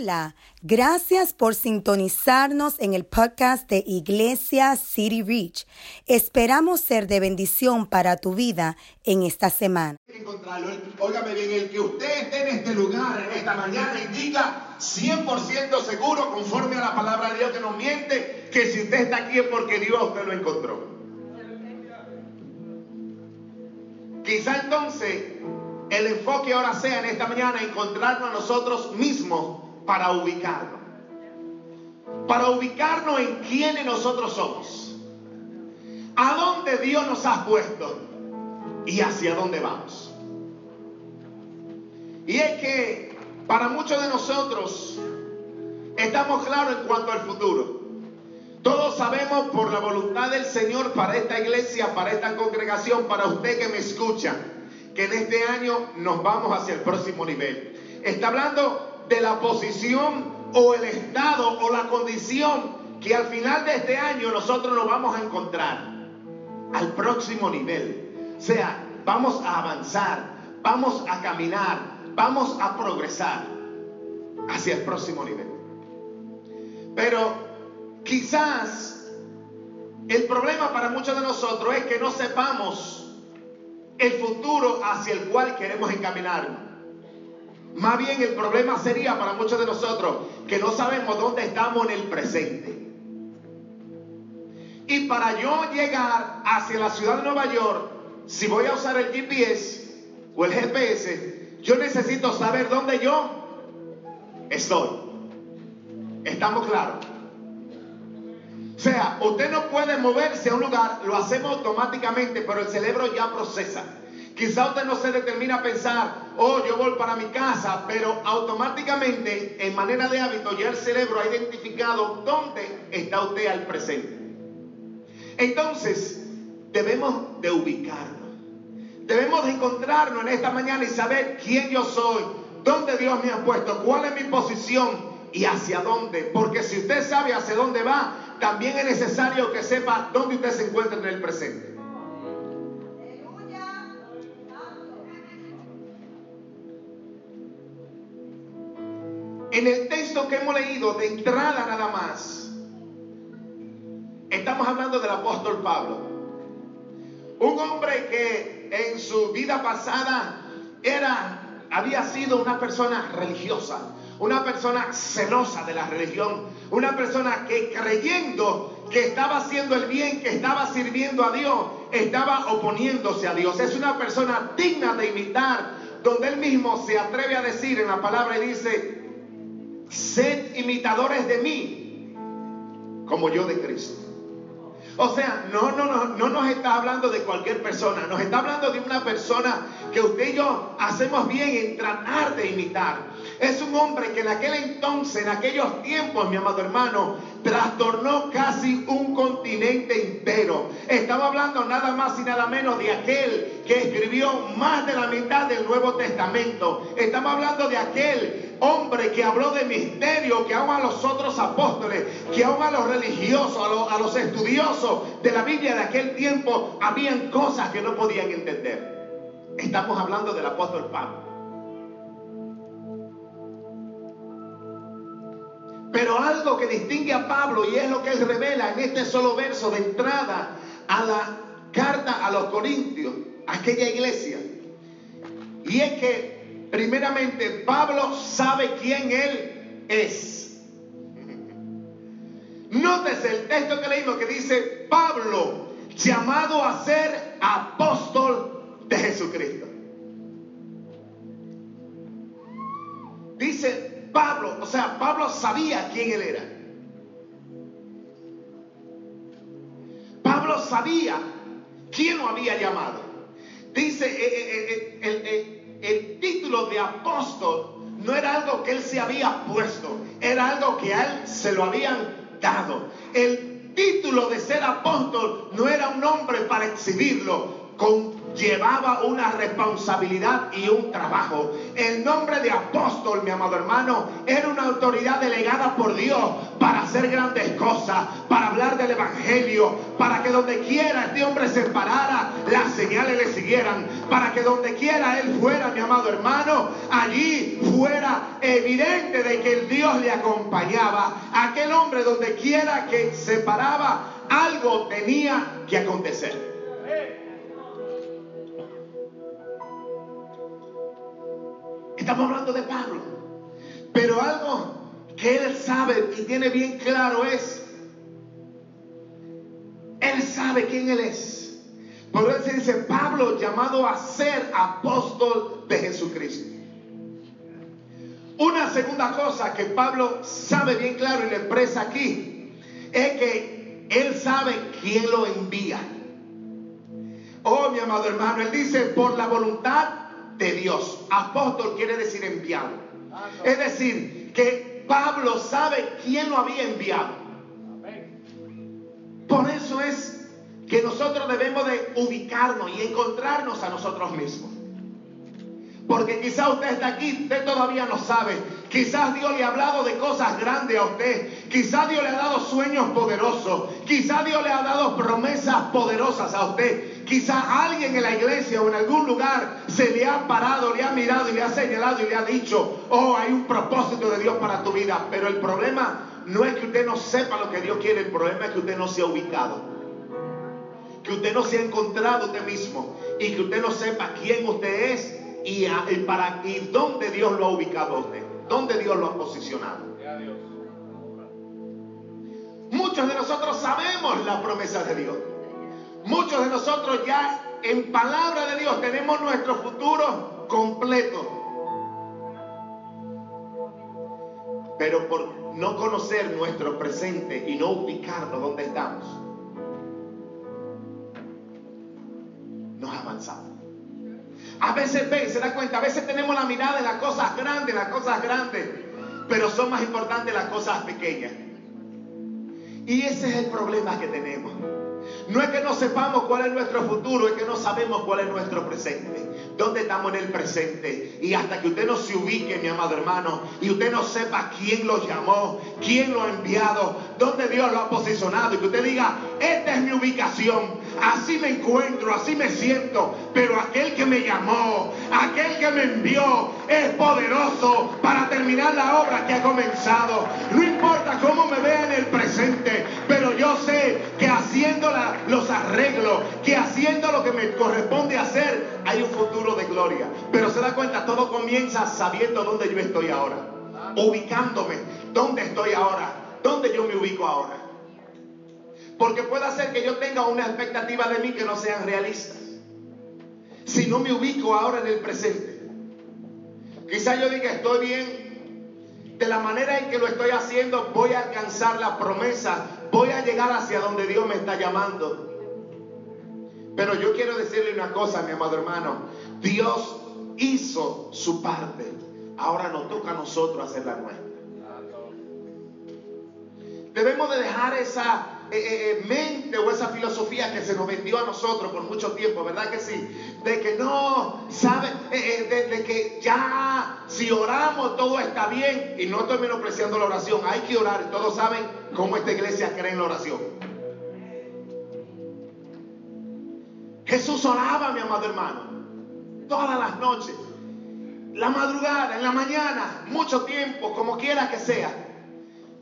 Hola, gracias por sintonizarnos en el podcast de Iglesia City Reach. Esperamos ser de bendición para tu vida en esta semana. encontrarlo. Óigame bien, el que usted esté en este lugar en esta mañana y diga 100% seguro, conforme a la palabra de Dios que nos miente, que si usted está aquí es porque Dios usted lo encontró. Quizá entonces el enfoque ahora sea en esta mañana encontrarnos a nosotros mismos para ubicarnos. Para ubicarnos en quiénes nosotros somos. A dónde Dios nos ha puesto y hacia dónde vamos. Y es que para muchos de nosotros estamos claros en cuanto al futuro. Todos sabemos por la voluntad del Señor para esta iglesia, para esta congregación, para usted que me escucha, que en este año nos vamos hacia el próximo nivel. Está hablando de la posición o el estado o la condición que al final de este año nosotros nos vamos a encontrar al próximo nivel. O sea, vamos a avanzar, vamos a caminar, vamos a progresar hacia el próximo nivel. Pero quizás el problema para muchos de nosotros es que no sepamos el futuro hacia el cual queremos encaminarnos. Más bien el problema sería para muchos de nosotros que no sabemos dónde estamos en el presente. Y para yo llegar hacia la ciudad de Nueva York, si voy a usar el GPS o el GPS, yo necesito saber dónde yo estoy. ¿Estamos claros? O sea, usted no puede moverse a un lugar, lo hacemos automáticamente, pero el cerebro ya procesa. Quizá usted no se determina a pensar, oh, yo voy para mi casa, pero automáticamente, en manera de hábito, ya el cerebro ha identificado dónde está usted al presente. Entonces, debemos de ubicarnos. Debemos de encontrarnos en esta mañana y saber quién yo soy, dónde Dios me ha puesto, cuál es mi posición y hacia dónde. Porque si usted sabe hacia dónde va, también es necesario que sepa dónde usted se encuentra en el presente. En el texto que hemos leído de entrada nada más, estamos hablando del apóstol Pablo. Un hombre que en su vida pasada era, había sido una persona religiosa, una persona celosa de la religión, una persona que creyendo que estaba haciendo el bien, que estaba sirviendo a Dios, estaba oponiéndose a Dios. Es una persona digna de imitar, donde él mismo se atreve a decir en la palabra y dice, sed imitadores de mí, como yo de Cristo. O sea, no, no, no, no nos está hablando de cualquier persona, nos está hablando de una persona que usted y yo hacemos bien en tratar de imitar. Es un hombre que en aquel entonces, en aquellos tiempos, mi amado hermano, trastornó casi un continente entero. Estamos hablando nada más y nada menos de aquel que escribió más de la mitad del Nuevo Testamento. Estamos hablando de aquel hombre que habló de misterio, que aún a los otros apóstoles, que aún a los religiosos, a los, a los estudiosos de la Biblia de aquel tiempo, habían cosas que no podían entender. Estamos hablando del apóstol Pablo. Pero algo que distingue a Pablo y es lo que él revela en este solo verso de entrada a la carta a los Corintios, aquella iglesia. Y es que primeramente Pablo sabe quién él es. Nótese el texto que leímos que dice Pablo, llamado a ser apóstol de Jesucristo. Dice Pablo, o sea, Pablo sabía quién él era. Pablo sabía quién lo había llamado. Dice, eh, eh, eh, el, de apóstol no era algo que él se había puesto, era algo que a él se lo habían dado. El título de ser apóstol no era un nombre para exhibirlo. Con llevaba una responsabilidad y un trabajo. El nombre de apóstol, mi amado hermano, era una autoridad delegada por Dios para hacer grandes cosas, para hablar del Evangelio, para que donde quiera este hombre se parara, las señales le siguieran, para que donde quiera él fuera, mi amado hermano, allí fuera evidente de que el Dios le acompañaba. Aquel hombre donde quiera que se paraba, algo tenía que acontecer. Estamos hablando de Pablo. Pero algo que él sabe y tiene bien claro es, él sabe quién él es. Por eso dice Pablo llamado a ser apóstol de Jesucristo. Una segunda cosa que Pablo sabe bien claro y le expresa aquí es que él sabe quién lo envía. Oh, mi amado hermano, él dice por la voluntad de Dios. Apóstol quiere decir enviado. Es decir, que Pablo sabe quién lo había enviado. Por eso es que nosotros debemos de ubicarnos y encontrarnos a nosotros mismos. Porque quizás usted está aquí, usted todavía no sabe. Quizás Dios le ha hablado de cosas grandes a usted. Quizás Dios le ha dado sueños poderosos. Quizás Dios le ha dado promesas poderosas a usted. Quizás alguien en la iglesia o en algún lugar se le ha parado, le ha mirado y le ha señalado y le ha dicho, oh, hay un propósito de Dios para tu vida. Pero el problema no es que usted no sepa lo que Dios quiere, el problema es que usted no se ha ubicado. Que usted no se ha encontrado usted mismo y que usted no sepa quién usted es y, para, y dónde Dios lo ha ubicado a usted, dónde Dios lo ha posicionado. Muchos de nosotros sabemos la promesa de Dios. Muchos de nosotros ya en palabra de Dios tenemos nuestro futuro completo. Pero por no conocer nuestro presente y no ubicarnos donde estamos, nos avanzamos. A veces ven, se da cuenta, a veces tenemos la mirada en las cosas grandes, las cosas grandes, pero son más importantes las cosas pequeñas. Y ese es el problema que tenemos. No es que no sepamos cuál es nuestro futuro, es que no sabemos cuál es nuestro presente. ¿Dónde estamos en el presente? Y hasta que usted no se ubique, mi amado hermano, y usted no sepa quién lo llamó, quién lo ha enviado, dónde Dios lo ha posicionado, y que usted diga, esta es mi ubicación, así me encuentro, así me siento, pero aquel que me llamó, aquel que me envió, es poderoso para terminar la obra que ha comenzado. No importa cómo me vea en el presente, pero yo sé que haciendo los arreglos, que haciendo lo que me corresponde hacer, hay un futuro de gloria. Pero se da cuenta, todo comienza sabiendo dónde yo estoy ahora, ubicándome, dónde estoy ahora, dónde yo me ubico ahora. Porque puede ser que yo tenga una expectativa de mí que no sean realistas. Si no me ubico ahora en el presente. Quizá yo diga, estoy bien. De la manera en que lo estoy haciendo, voy a alcanzar la promesa. Voy a llegar hacia donde Dios me está llamando. Pero yo quiero decirle una cosa, mi amado hermano. Dios hizo su parte. Ahora nos toca a nosotros hacer la nuestra. Debemos de dejar esa eh, eh, eh, mente o esa filosofía que se nos vendió a nosotros por mucho tiempo, ¿verdad que sí? De que no, ¿sabe? de, que ya si oramos todo está bien y no estoy menospreciando la oración, hay que orar, todos saben cómo esta iglesia cree en la oración. Jesús oraba, mi amado hermano, todas las noches, la madrugada, en la mañana, mucho tiempo, como quiera que sea.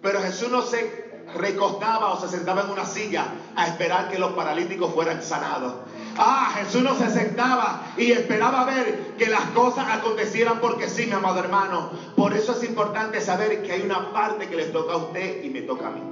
Pero Jesús no se recostaba o se sentaba en una silla a esperar que los paralíticos fueran sanados. Ah, Jesús no se sentaba y esperaba ver que las cosas acontecieran porque sí, mi amado hermano. Por eso es importante saber que hay una parte que le toca a usted y me toca a mí.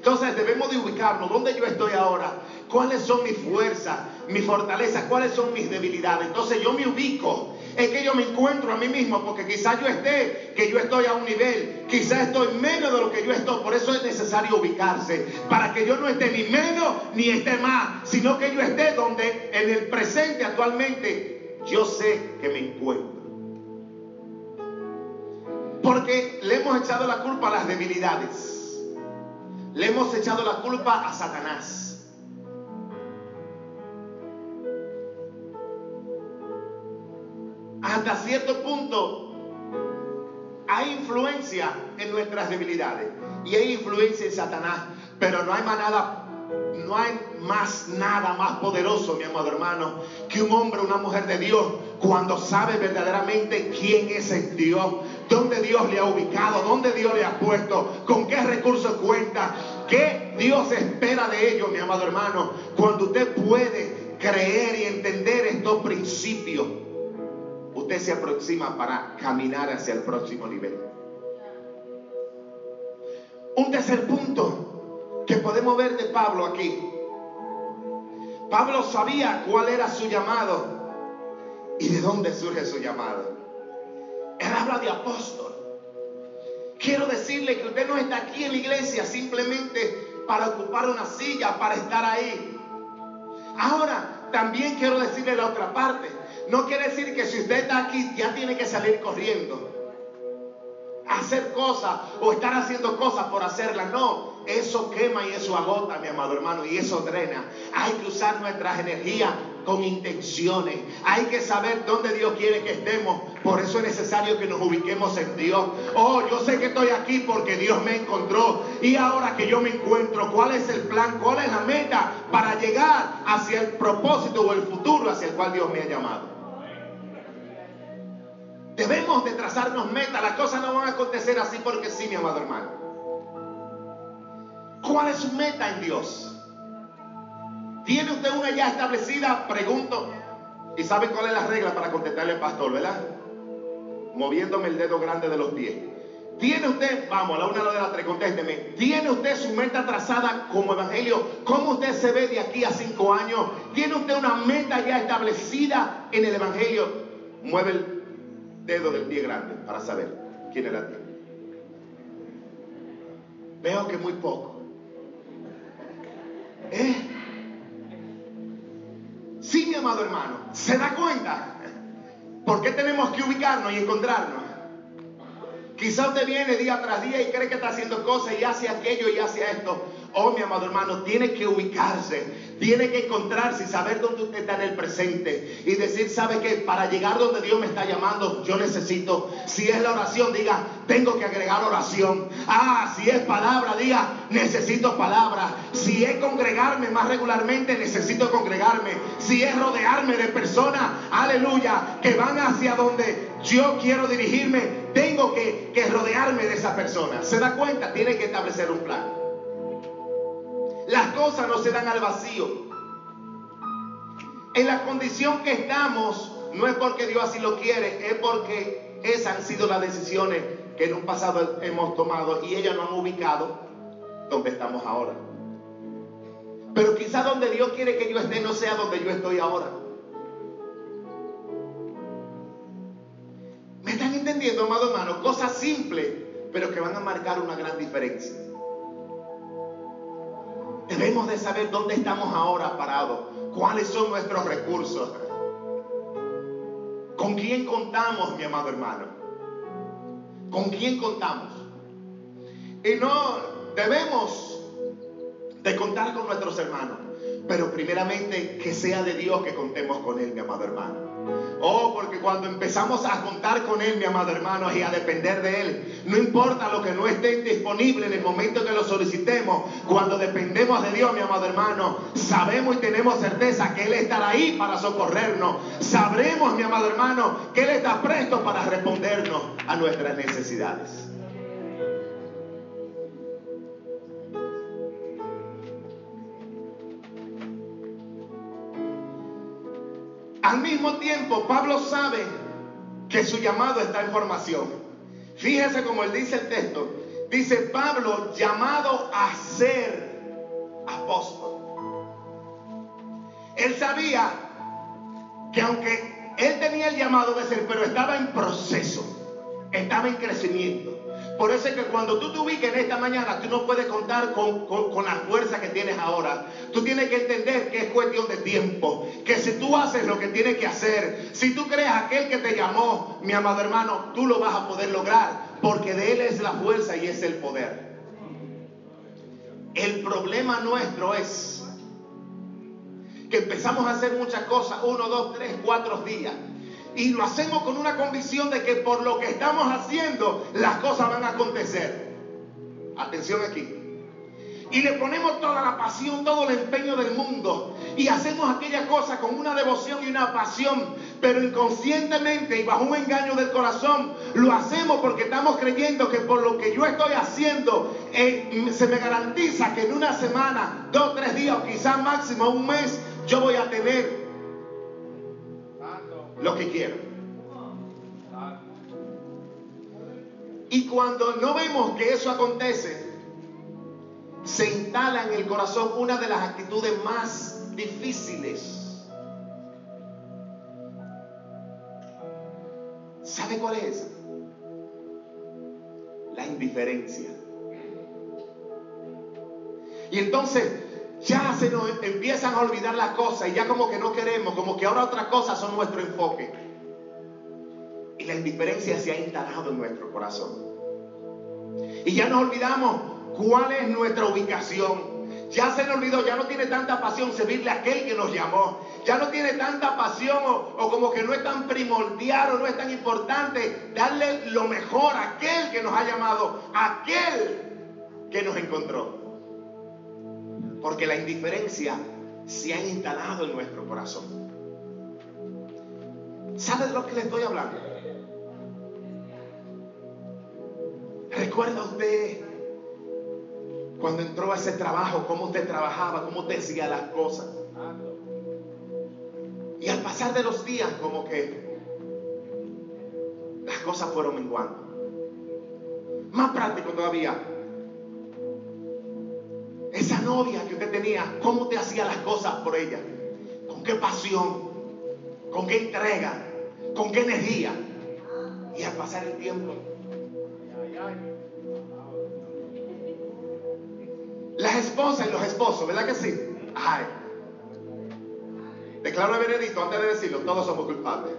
Entonces debemos de ubicarnos. ¿Dónde yo estoy ahora? ¿Cuáles son mis fuerzas, mis fortalezas? ¿Cuáles son mis debilidades? Entonces yo me ubico es que yo me encuentro a mí mismo, porque quizás yo esté, que yo estoy a un nivel, quizás estoy menos de lo que yo estoy, por eso es necesario ubicarse, para que yo no esté ni menos ni esté más, sino que yo esté donde en el presente actualmente yo sé que me encuentro. Porque le hemos echado la culpa a las debilidades, le hemos echado la culpa a Satanás. Hasta cierto punto hay influencia en nuestras debilidades. Y hay influencia en Satanás, pero no hay más nada, no hay más nada más poderoso, mi amado hermano, que un hombre, una mujer de Dios, cuando sabe verdaderamente quién es el Dios, dónde Dios le ha ubicado, dónde Dios le ha puesto, con qué recursos cuenta, qué Dios espera de ellos, mi amado hermano, cuando usted puede creer y entender estos principios usted se aproxima para caminar hacia el próximo nivel. Un tercer punto que podemos ver de Pablo aquí. Pablo sabía cuál era su llamado y de dónde surge su llamado. Él habla de apóstol. Quiero decirle que usted no está aquí en la iglesia simplemente para ocupar una silla, para estar ahí. Ahora, también quiero decirle la otra parte. No quiere decir que si usted está aquí ya tiene que salir corriendo. Hacer cosas o estar haciendo cosas por hacerlas. No, eso quema y eso agota, mi amado hermano, y eso drena. Hay que usar nuestras energías con intenciones. Hay que saber dónde Dios quiere que estemos. Por eso es necesario que nos ubiquemos en Dios. Oh, yo sé que estoy aquí porque Dios me encontró. Y ahora que yo me encuentro, ¿cuál es el plan? ¿Cuál es la meta para llegar hacia el propósito o el futuro hacia el cual Dios me ha llamado? Debemos de trazarnos metas. Las cosas no van a acontecer así porque sí, mi amado hermano. ¿Cuál es su meta en Dios? ¿Tiene usted una ya establecida? Pregunto. ¿Y sabe cuál es la regla para contestarle al pastor, verdad? Moviéndome el dedo grande de los pies. ¿Tiene usted, vamos, a la una, a la de las tres, contésteme, ¿tiene usted su meta trazada como evangelio? ¿Cómo usted se ve de aquí a cinco años? ¿Tiene usted una meta ya establecida en el evangelio? Mueve el dedo del pie grande para saber quién era ti. Veo que muy poco. ¿Eh? Sí, mi amado hermano, ¿se da cuenta? ¿Por qué tenemos que ubicarnos y encontrarnos? Quizá usted viene día tras día y cree que está haciendo cosas y hace aquello y hace esto. Oh, mi amado hermano, tiene que ubicarse, tiene que encontrarse y saber dónde usted está en el presente y decir, ¿sabe qué? Para llegar donde Dios me está llamando, yo necesito, si es la oración, diga, tengo que agregar oración. Ah, si es palabra, diga, necesito palabra. Si es congregarme más regularmente, necesito congregarme. Si es rodearme de personas, aleluya, que van hacia donde yo quiero dirigirme, tengo que, que rodearme de esa persona. ¿Se da cuenta? Tiene que establecer un plan. Las cosas no se dan al vacío. En la condición que estamos, no es porque Dios así lo quiere, es porque esas han sido las decisiones que en un pasado hemos tomado y ellas nos han ubicado donde estamos ahora. Pero quizá donde Dios quiere que yo esté no sea donde yo estoy ahora. ¿Me están entendiendo, amado hermano? Cosas simples, pero que van a marcar una gran diferencia. Debemos de saber dónde estamos ahora parados, cuáles son nuestros recursos, con quién contamos, mi amado hermano, con quién contamos. Y no debemos de contar con nuestros hermanos, pero primeramente que sea de Dios que contemos con Él, mi amado hermano. Oh, porque cuando empezamos a contar con Él, mi amado hermano, y a depender de Él, no importa lo que no esté disponible en el momento que lo solicitemos, cuando dependemos de Dios, mi amado hermano, sabemos y tenemos certeza que Él estará ahí para socorrernos. Sabremos, mi amado hermano, que Él está presto para respondernos a nuestras necesidades. Al mismo tiempo, Pablo sabe que su llamado está en formación. Fíjese como él dice el texto. Dice Pablo, llamado a ser apóstol. Él sabía que aunque él tenía el llamado de ser, pero estaba en proceso, estaba en crecimiento. Por eso es que cuando tú te ubiques en esta mañana, tú no puedes contar con, con, la fuerza que tienes ahora. Tú tienes que entender que es cuestión de tiempo. Que si tú haces lo que tienes que hacer, si tú crees aquel que te llamó, mi amado hermano, tú lo vas a poder lograr. Porque de Él es la fuerza y es el poder. El problema nuestro es que empezamos a hacer muchas cosas, uno, dos, tres, cuatro días. Y lo hacemos con una convicción de que por lo que estamos haciendo las cosas van a acontecer. Atención aquí y le ponemos toda la pasión, todo el empeño del mundo y hacemos aquella cosa con una devoción y una pasión, pero inconscientemente y bajo un engaño del corazón lo hacemos porque estamos creyendo que por lo que yo estoy haciendo eh, se me garantiza que en una semana, dos, tres días o quizás máximo un mes yo voy a tener lo que quiero. Y cuando no vemos que eso acontece, se instala en el corazón una de las actitudes más difíciles. ¿Sabe cuál es? La indiferencia. Y entonces ya se nos empiezan a olvidar las cosas y ya como que no queremos, como que ahora otras cosas son nuestro enfoque. Y la indiferencia se ha instalado en nuestro corazón. Y ya nos olvidamos cuál es nuestra ubicación. Ya se le olvidó, ya no tiene tanta pasión servirle a aquel que nos llamó. Ya no tiene tanta pasión o, como que no es tan primordial o no es tan importante darle lo mejor a aquel que nos ha llamado, a aquel que nos encontró. Porque la indiferencia se ha instalado en nuestro corazón. ¿Sabe de lo que le estoy hablando? ¿Recuerda usted cuando entró a ese trabajo, cómo usted trabajaba, cómo usted hacía las cosas. Y al pasar de los días, como que las cosas fueron menguando. Más práctico todavía. Novia que usted tenía, cómo te hacía las cosas por ella. Con qué pasión, con qué entrega, con qué energía. Y al pasar el tiempo, Las esposas y los esposos, ¿verdad que sí? Ay. Declaro el veredicto antes de decirlo, todos somos culpables.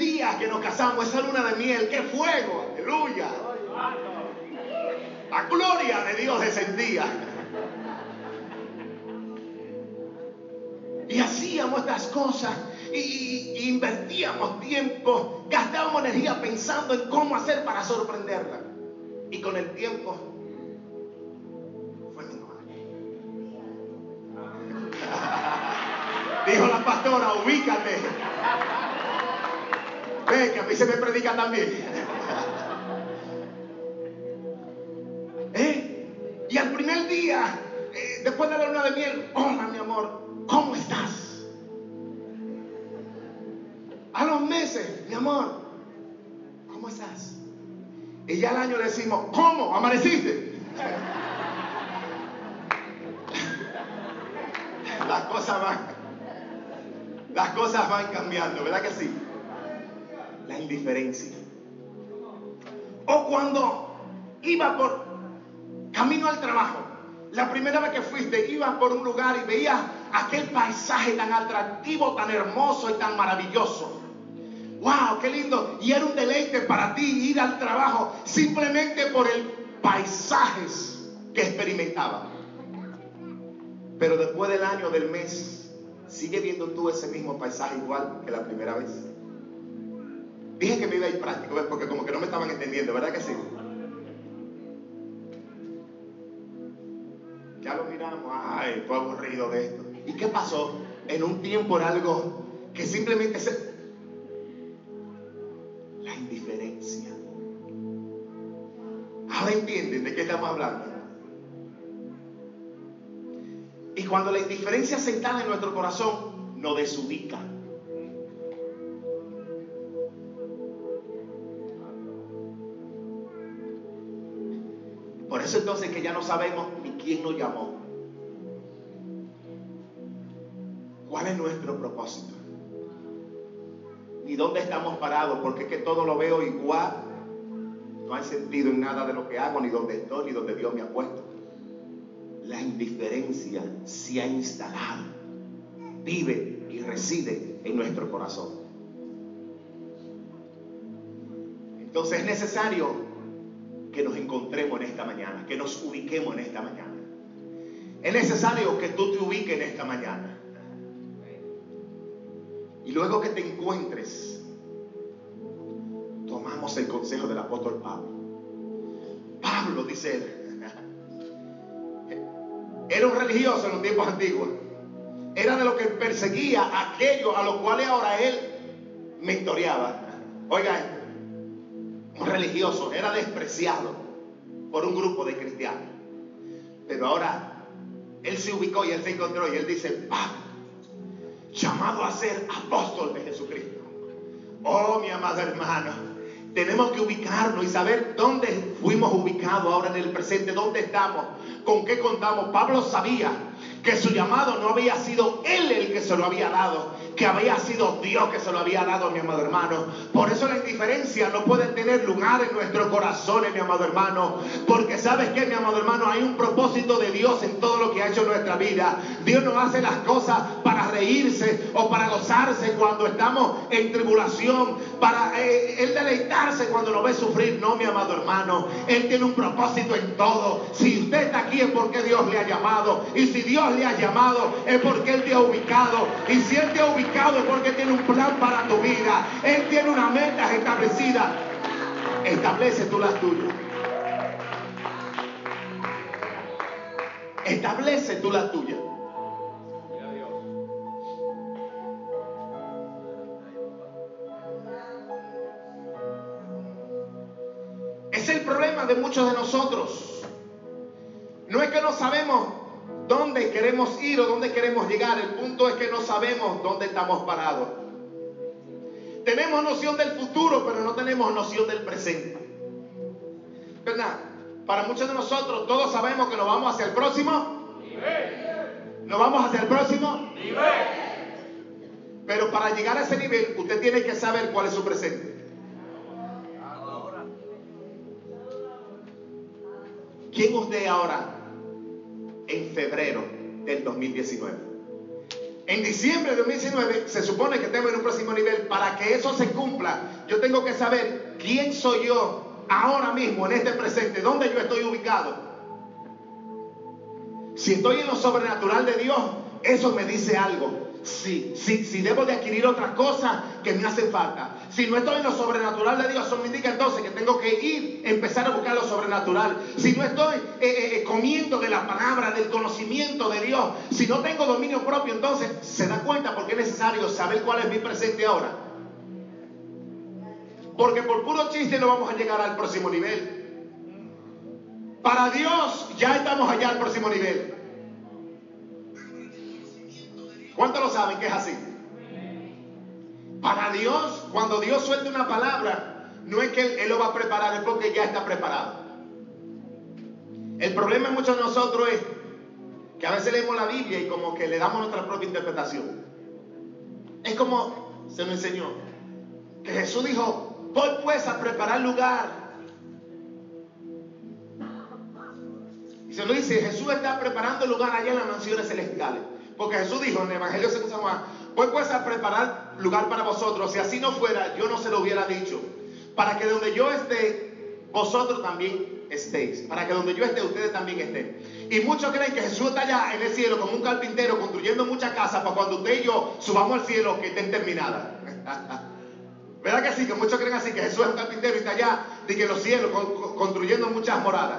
Día que nos casamos, esa luna de miel, qué fuego, aleluya. La gloria de Dios descendía. Y hacíamos estas cosas y, invertíamos tiempo, gastábamos energía pensando en cómo hacer para sorprenderla. Y con el tiempo fue menor. Dijo la pastora, ubícate. Ve que a mí se me predica también. ¿Eh? Y al primer día, eh, después de la luna de miel, hola mi amor, ¿cómo estás? A los meses, mi amor, ¿cómo estás? Y ya al año le decimos, ¿cómo? ¿Amaneciste? las cosas van, las cosas van cambiando, ¿verdad que sí? La indiferencia. O cuando iba por camino al trabajo, la primera vez que fuiste, ibas por un lugar y veías aquel paisaje tan atractivo, tan hermoso y tan maravilloso wow, qué lindo. Y era un deleite para ti ir al trabajo simplemente por el paisajes que experimentaba. Pero después del año, del mes, sigue viendo tú ese mismo paisaje igual que la primera vez. Dije que me iba a ir práctico, porque como que no me estaban entendiendo, ¿verdad que sí? Ya lo miramos, ay, estoy aburrido de esto. ¿Y qué pasó? En un tiempo era algo que simplemente se, Ahora entienden de qué estamos hablando. Y cuando la indiferencia se instala en nuestro corazón, nos desubica. Eso entonces que ya no sabemos ni quién nos llamó. ¿Cuál es nuestro propósito? Ni dónde estamos parados, porque es que todo lo veo igual no hay sentido en nada de lo que hago, ni donde estoy, ni donde Dios me ha puesto. La indiferencia se ha instalado, vive y reside en nuestro corazón. Entonces es necesario que nos encontremos en esta mañana, que nos ubiquemos en esta mañana. Es necesario que tú te ubiques en esta mañana. Y luego que te encuentres, tomamos el consejo del apóstol Pablo. Pablo, dice él, era un religioso en los tiempos antiguos. Era de lo que perseguía a aquellos a los cuales ahora él mentoreaba. Oigan, religioso era despreciado por un grupo de cristianos. Pero ahora él se ubicó y él se encontró y él dice, Pablo, llamado a ser apóstol de Jesucristo. Oh, mi amado hermano, tenemos que ubicarnos y saber dónde fuimos ubicados ahora en el presente, dónde estamos, con qué contamos. Pablo sabía que su llamado no había sido él el que se lo había dado, que había sido Dios que se lo había dado, mi amado hermano. Por eso la indiferencia no puede tener lugar en nuestros corazones, mi amado hermano. Porque sabes que, mi amado hermano, hay un propósito de Dios en todo lo que ha hecho en nuestra vida. Dios no hace las cosas para reírse o para gozarse cuando estamos en tribulación, para eh, Él deleitarse cuando nos ve sufrir. No, mi amado hermano. Él tiene un propósito en todo. Si usted está aquí es porque Dios le ha llamado. Y si Dios le ha llamado es porque Él te ha ubicado. Y si Él te ha ubicado, porque tiene un plan para tu vida. Él tiene una meta establecida. Establece tú las tuyas. Establece tú las tuyas. Es el problema de muchos de nosotros. No es que no sabemos dónde queremos ir o dónde queremos llegar. El punto es que no sabemos dónde estamos parados. Tenemos noción del futuro, pero no tenemos noción del presente. ¿Verdad? Para muchos de nosotros, todos sabemos que nos vamos hacia el próximo nivel. Nos vamos hacia el próximo nivel. Pero para llegar a ese nivel, usted tiene que saber cuál es su presente. ¿Quién usted ahora en febrero del 2019. En diciembre del 2019 se supone que estemos en un próximo nivel. Para que eso se cumpla, yo tengo que saber quién soy yo ahora mismo, en este presente, dónde yo estoy ubicado. Si estoy en lo sobrenatural de Dios, eso me dice algo si, si, si debo de adquirir otras cosas que me hacen falta. Si no estoy en lo sobrenatural de Dios, eso me indica entonces que tengo que ir, empezar a buscar lo sobrenatural. Si no estoy eh, eh, eh, comiendo de la palabra, del conocimiento de Dios, si no tengo dominio propio, entonces se da cuenta porque es necesario saber cuál es mi presente ahora. Porque por puro chiste no vamos a llegar al próximo nivel. Para Dios ya estamos allá al próximo nivel. ¿Cuántos lo saben que es así? Para Dios, cuando Dios suelta una palabra, no es que él, lo va a preparar, es porque ya está preparado. El problema en muchos de nosotros es que a veces leemos la Biblia y como que le damos nuestra propia interpretación. Es como se me enseñó, que Jesús dijo, voy pues a preparar lugar. Y se lo dice, Jesús está preparando lugar allá en las mansiones celestiales. Porque Jesús dijo en el Evangelio según San Juan, voy pues a preparar lugar para vosotros. Si así no fuera, yo no se lo hubiera dicho. Para que donde yo esté, vosotros también estéis. Para que donde yo esté, ustedes también estén. Y muchos creen que Jesús está allá en el cielo como un carpintero construyendo muchas casas para cuando usted y yo subamos al cielo que estén terminadas. ¿Verdad que sí? Que muchos creen así, que Jesús es un carpintero y está allá, de que los cielos, construyendo muchas moradas.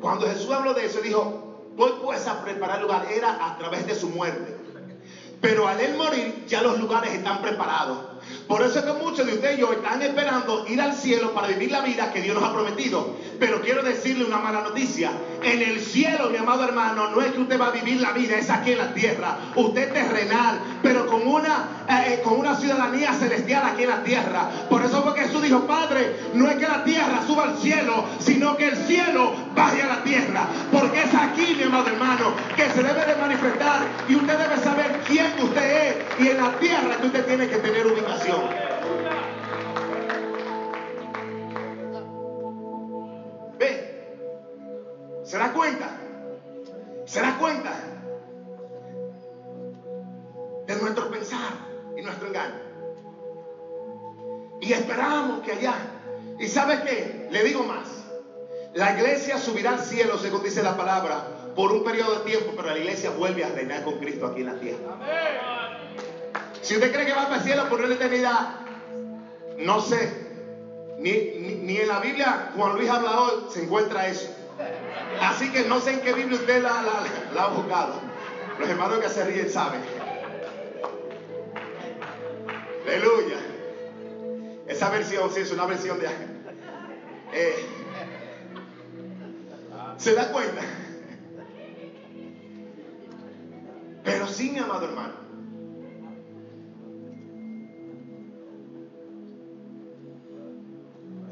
Cuando Jesús habló de eso, dijo, voy pues a preparar lugar, era a través de su muerte. Pero al él morir, ya los lugares están preparados. Por eso es que muchos de ustedes yo están esperando ir al cielo para vivir la vida que Dios nos ha prometido. Pero quiero decirle una mala noticia. En el cielo, mi amado hermano, no es que usted va a vivir la vida, es aquí en la tierra. Usted es terrenal, pero con una, eh, eh, con una ciudadanía celestial aquí en la tierra. Por eso fue que Jesús dijo, Padre, no es que la tierra suba al cielo, sino que el cielo baje a la tierra. Porque es aquí, mi amado hermano, que se debe de manifestar. Y usted debe saber quién usted es. Y en la tierra que usted tiene que tener ubicación. Ve, ¿se da cuenta? ¿Se da cuenta? De nuestro pensar y nuestro engaño. Y esperamos que allá. ¿Y sabe qué? Le digo más. La iglesia subirá al cielo, según dice la palabra, por un periodo de tiempo, pero la iglesia vuelve a reinar con Cristo aquí en la tierra. Si usted cree que va para el cielo por una eternidad, no sé. Ni, ni, en la Biblia, Juan Luis habla hoy, se encuentra eso. Así que no sé en qué Biblia usted la, la, ha buscado. Los hermanos que se ríen saben. Aleluya. Esa versión, sí, es una versión de... Eh, ¿Se da cuenta? Pero sí, mi amado hermano.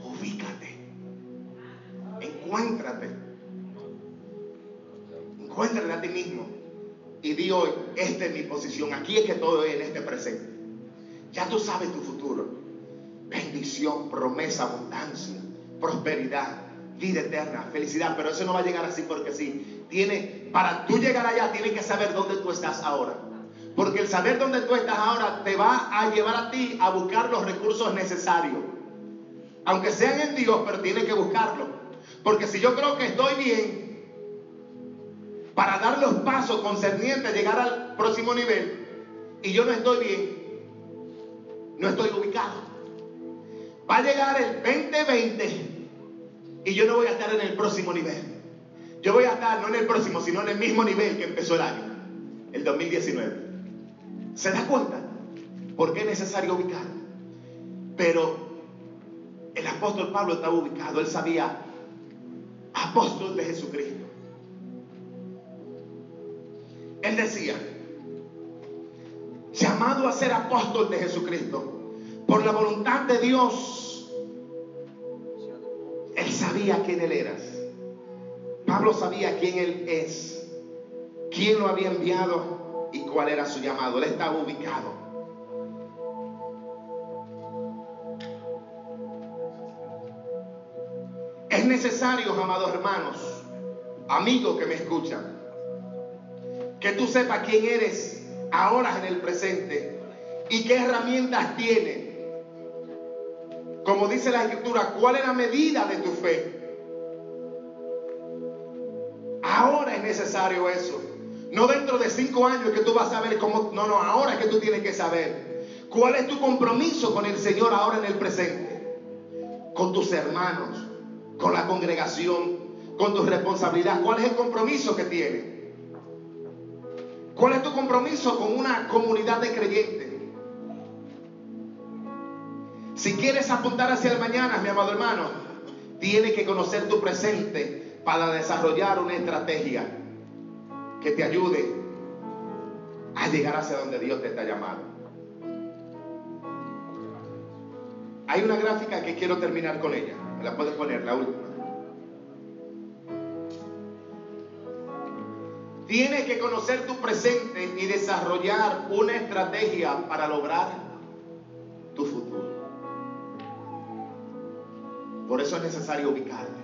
Ubícate. Encuéntrate. Encuéntrate a ti mismo. Y di hoy, esta es mi posición. Aquí es que todo es en este presente. Ya tú sabes tu futuro. Bendición, promesa, abundancia, prosperidad, vida eterna, felicidad. Pero eso no va a llegar así porque sí tiene, para tú llegar allá, tienes que saber dónde tú estás ahora. Porque el saber dónde tú estás ahora te va a llevar a ti a buscar los recursos necesarios. Aunque sean en Dios, pero tienes que buscarlo. Porque si yo creo que estoy bien, para dar los pasos concernientes a llegar al próximo nivel, y yo no estoy bien, no estoy ubicado. Va a llegar el 2020 y yo no voy a estar en el próximo nivel. Yo voy a estar no en el próximo, sino en el mismo nivel que empezó el año, el 2019. ¿Se da cuenta? Porque es necesario ubicar. Pero el apóstol Pablo estaba ubicado, él sabía, apóstol de Jesucristo. Él decía, llamado a ser apóstol de Jesucristo, por la voluntad de Dios, quién él era. Pablo sabía quién él es, quién lo había enviado y cuál era su llamado. Él estaba ubicado. Es necesario, amados hermanos, amigos que me escuchan, que tú sepas quién eres ahora en el presente y qué herramientas tienes. Como dice la escritura, cuál es la medida de tu fe. Necesario eso. No dentro de cinco años que tú vas a saber cómo. No, no, ahora que tú tienes que saber. ¿Cuál es tu compromiso con el Señor ahora en el presente? Con tus hermanos, con la congregación, con tu responsabilidad. ¿Cuál es el compromiso que tienes? ¿Cuál es tu compromiso con una comunidad de creyentes? Si quieres apuntar hacia el mañana, mi amado hermano, tienes que conocer tu presente para desarrollar una estrategia que te ayude a llegar hacia donde Dios te está llamando. Hay una gráfica que quiero terminar con ella. ¿Me la puedes poner, la última? Tienes que conocer tu presente y desarrollar una estrategia para lograr tu futuro. Por eso es necesario ubicarte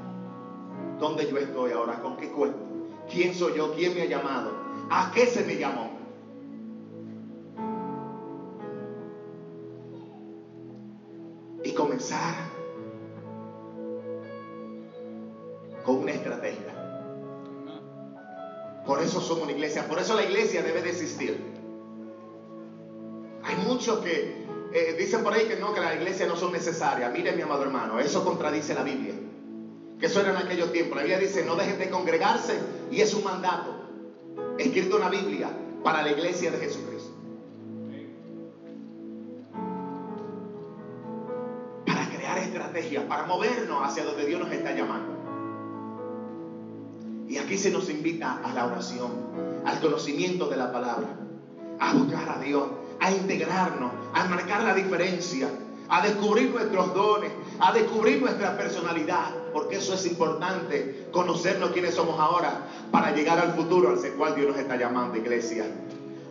dónde yo estoy ahora, con qué cuento, quién soy yo, quién me ha llamado, a qué se me llamó. Y comenzar con una estrategia. Por eso somos una iglesia, por eso la iglesia debe de existir. Hay muchos que eh, dicen por ahí que no, que las iglesias no son necesarias. Mire mi amado hermano, eso contradice la Biblia que eso era en aquellos tiempos. La Biblia dice, no dejen de congregarse y es un mandato escrito en la Biblia para la iglesia de Jesucristo. Para crear estrategias, para movernos hacia donde Dios nos está llamando. Y aquí se nos invita a la oración, al conocimiento de la palabra, a buscar a Dios, a integrarnos, a marcar la diferencia, a descubrir nuestros dones, a descubrir nuestra personalidad porque eso es importante, conocernos quiénes somos ahora para llegar al futuro al cual Dios nos está llamando, iglesia.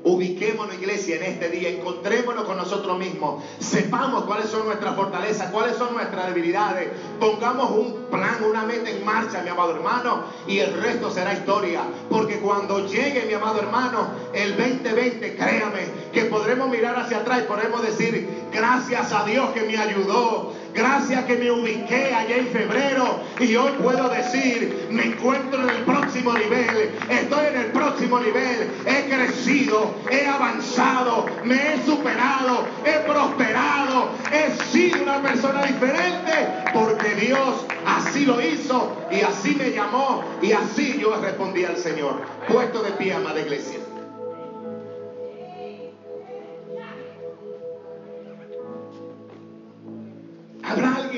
Ubiquémonos, iglesia, en este día, encontrémonos con nosotros mismos, sepamos cuáles son nuestras fortalezas, cuáles son nuestras debilidades, pongamos un plan, una meta en marcha, mi amado hermano, y el resto será historia, porque cuando llegue, mi amado hermano, el 2020, créame, que podremos mirar hacia atrás y podremos decir, gracias a Dios que me ayudó, gracias que me ubiqué allá en febrero y hoy puedo decir, me encuentro en el próximo nivel, estoy en el próximo nivel, he crecido, he avanzado, me he superado, he prosperado, he sido una persona diferente porque Dios así lo hizo y así me llamó y así yo respondí al Señor. Puesto de pie, amada iglesia.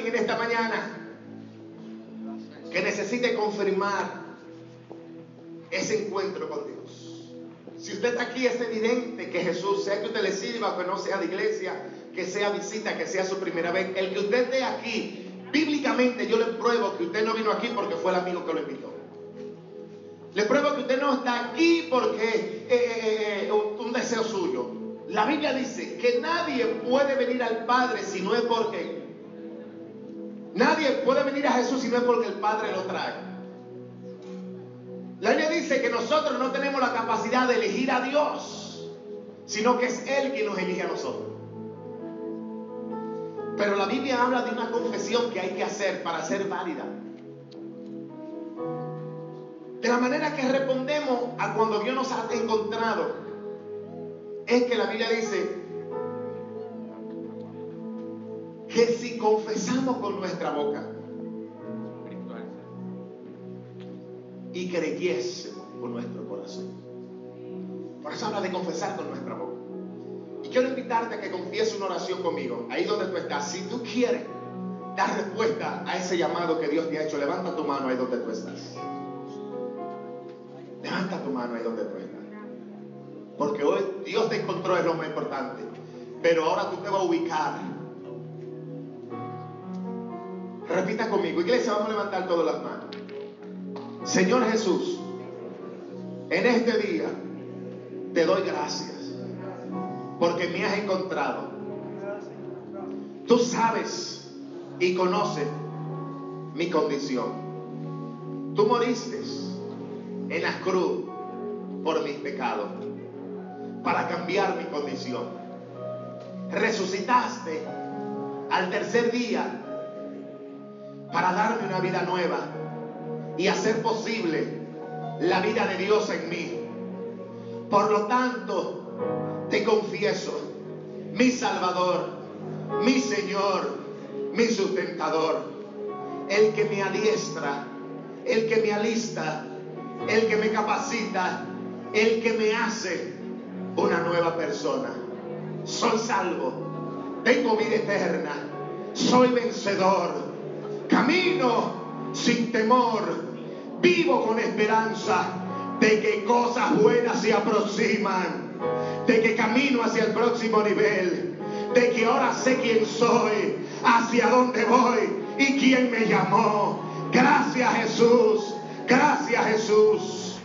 Alguien en esta mañana que necesite confirmar ese encuentro con Dios? Si usted está aquí, es evidente que Jesús, sea que usted le sirva, que no sea de iglesia, que sea visita, que sea su primera vez, el que usted esté aquí, bíblicamente yo le pruebo que usted no vino aquí porque fue el amigo que lo invitó. Le pruebo que usted no está aquí porque eh, eh, eh, un deseo suyo. La Biblia dice que nadie puede venir al Padre si no es porque Nadie puede venir a Jesús si no es porque el Padre lo trae. La Biblia dice que nosotros no tenemos la capacidad de elegir a Dios, sino que es Él quien nos elige a nosotros. Pero la Biblia habla de una confesión que hay que hacer para ser válida. De la manera que respondemos a cuando Dios nos ha encontrado, es que la Biblia dice, que si confesamos con nuestra boca y creyésemos con nuestro corazón. Por eso habla de confesar con nuestra boca. Y quiero invitarte a que confieses una oración conmigo, ahí donde tú estás. Si tú quieres dar respuesta a ese llamado que Dios te ha hecho, levanta tu mano ahí donde tú estás. Levanta tu mano ahí donde tú estás. Porque hoy Dios te encontró es lo más importante. Pero ahora tú te vas a ubicar Repita conmigo, iglesia, vamos a levantar todas las manos. Señor Jesús, en este día te doy gracias porque me has encontrado. Tú sabes y conoces mi condición. Tú moriste en la cruz por mis pecados para cambiar mi condición. Resucitaste al tercer día para darme una vida nueva y hacer posible la vida de Dios en mí. Por lo tanto, te confieso, mi Salvador, mi Señor, mi sustentador, el que me adiestra, el que me alista, el que me capacita, el que me hace una nueva persona. Soy salvo, tengo vida eterna, soy vencedor Camino sin temor, vivo con esperanza de que cosas buenas se aproximan, de que camino hacia el próximo nivel, de que ahora sé quién soy, hacia dónde voy y quién me llamó. Gracias Jesús, gracias Jesús.